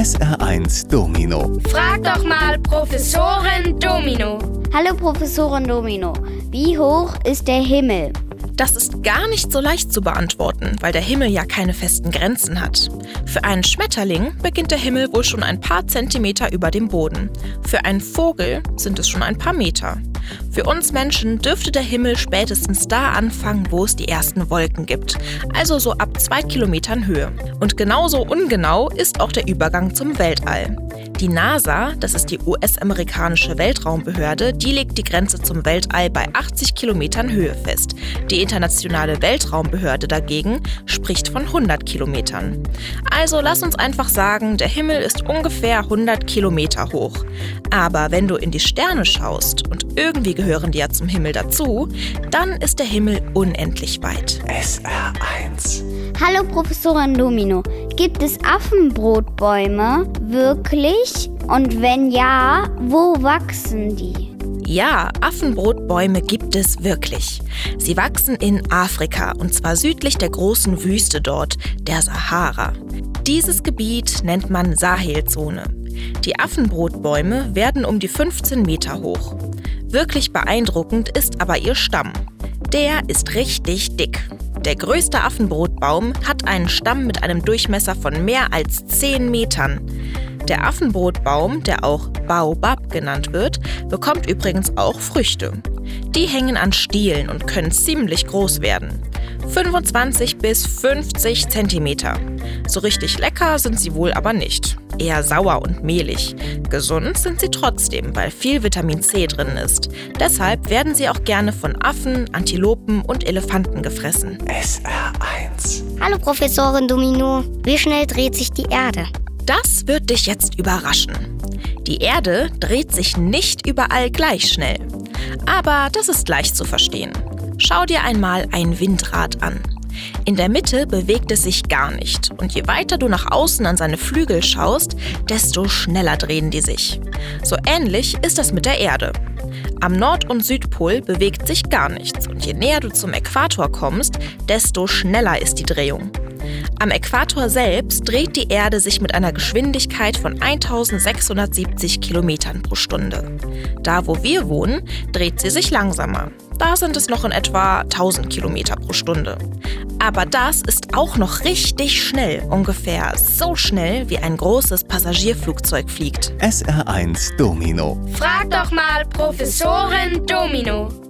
SR1 Domino. Frag doch mal Professorin Domino. Hallo Professorin Domino, wie hoch ist der Himmel? Das ist gar nicht so leicht zu beantworten, weil der Himmel ja keine festen Grenzen hat. Für einen Schmetterling beginnt der Himmel wohl schon ein paar Zentimeter über dem Boden. Für einen Vogel sind es schon ein paar Meter. Für uns Menschen dürfte der Himmel spätestens da anfangen, wo es die ersten Wolken gibt, also so ab zwei Kilometern Höhe. Und genauso ungenau ist auch der Übergang zum Weltall. Die NASA, das ist die US-amerikanische Weltraumbehörde, die legt die Grenze zum Weltall bei 80 Kilometern Höhe fest. Die internationale Weltraumbehörde dagegen spricht von 100 Kilometern. Also lass uns einfach sagen, der Himmel ist ungefähr 100 Kilometer hoch. Aber wenn du in die Sterne schaust und irgendwie gehören die ja zum Himmel dazu, dann ist der Himmel unendlich weit. SR1. Hallo Professorin Domino, gibt es Affenbrotbäume wirklich? Und wenn ja, wo wachsen die? Ja, Affenbrotbäume gibt es wirklich. Sie wachsen in Afrika und zwar südlich der großen Wüste dort, der Sahara. Dieses Gebiet nennt man Sahelzone. Die Affenbrotbäume werden um die 15 Meter hoch. Wirklich beeindruckend ist aber ihr Stamm. Der ist richtig dick. Der größte Affenbrotbaum hat einen Stamm mit einem Durchmesser von mehr als 10 Metern. Der Affenbrotbaum, der auch Baobab genannt wird, bekommt übrigens auch Früchte. Die hängen an Stielen und können ziemlich groß werden. 25 bis 50 Zentimeter. So richtig lecker sind sie wohl aber nicht. Eher sauer und mehlig. Gesund sind sie trotzdem, weil viel Vitamin C drin ist. Deshalb werden sie auch gerne von Affen, Antilopen und Elefanten gefressen. SR1. Hallo Professorin Domino, wie schnell dreht sich die Erde? Das wird dich jetzt überraschen. Die Erde dreht sich nicht überall gleich schnell. Aber das ist leicht zu verstehen. Schau dir einmal ein Windrad an. In der Mitte bewegt es sich gar nicht und je weiter du nach außen an seine Flügel schaust, desto schneller drehen die sich. So ähnlich ist das mit der Erde. Am Nord- und Südpol bewegt sich gar nichts und je näher du zum Äquator kommst, desto schneller ist die Drehung. Am Äquator selbst dreht die Erde sich mit einer Geschwindigkeit von 1670 Kilometern pro Stunde. Da, wo wir wohnen, dreht sie sich langsamer. Da sind es noch in etwa 1000 Kilometer pro Stunde. Aber das ist auch noch richtig schnell, ungefähr so schnell, wie ein großes Passagierflugzeug fliegt. SR1 Domino. Frag doch mal Professorin Domino.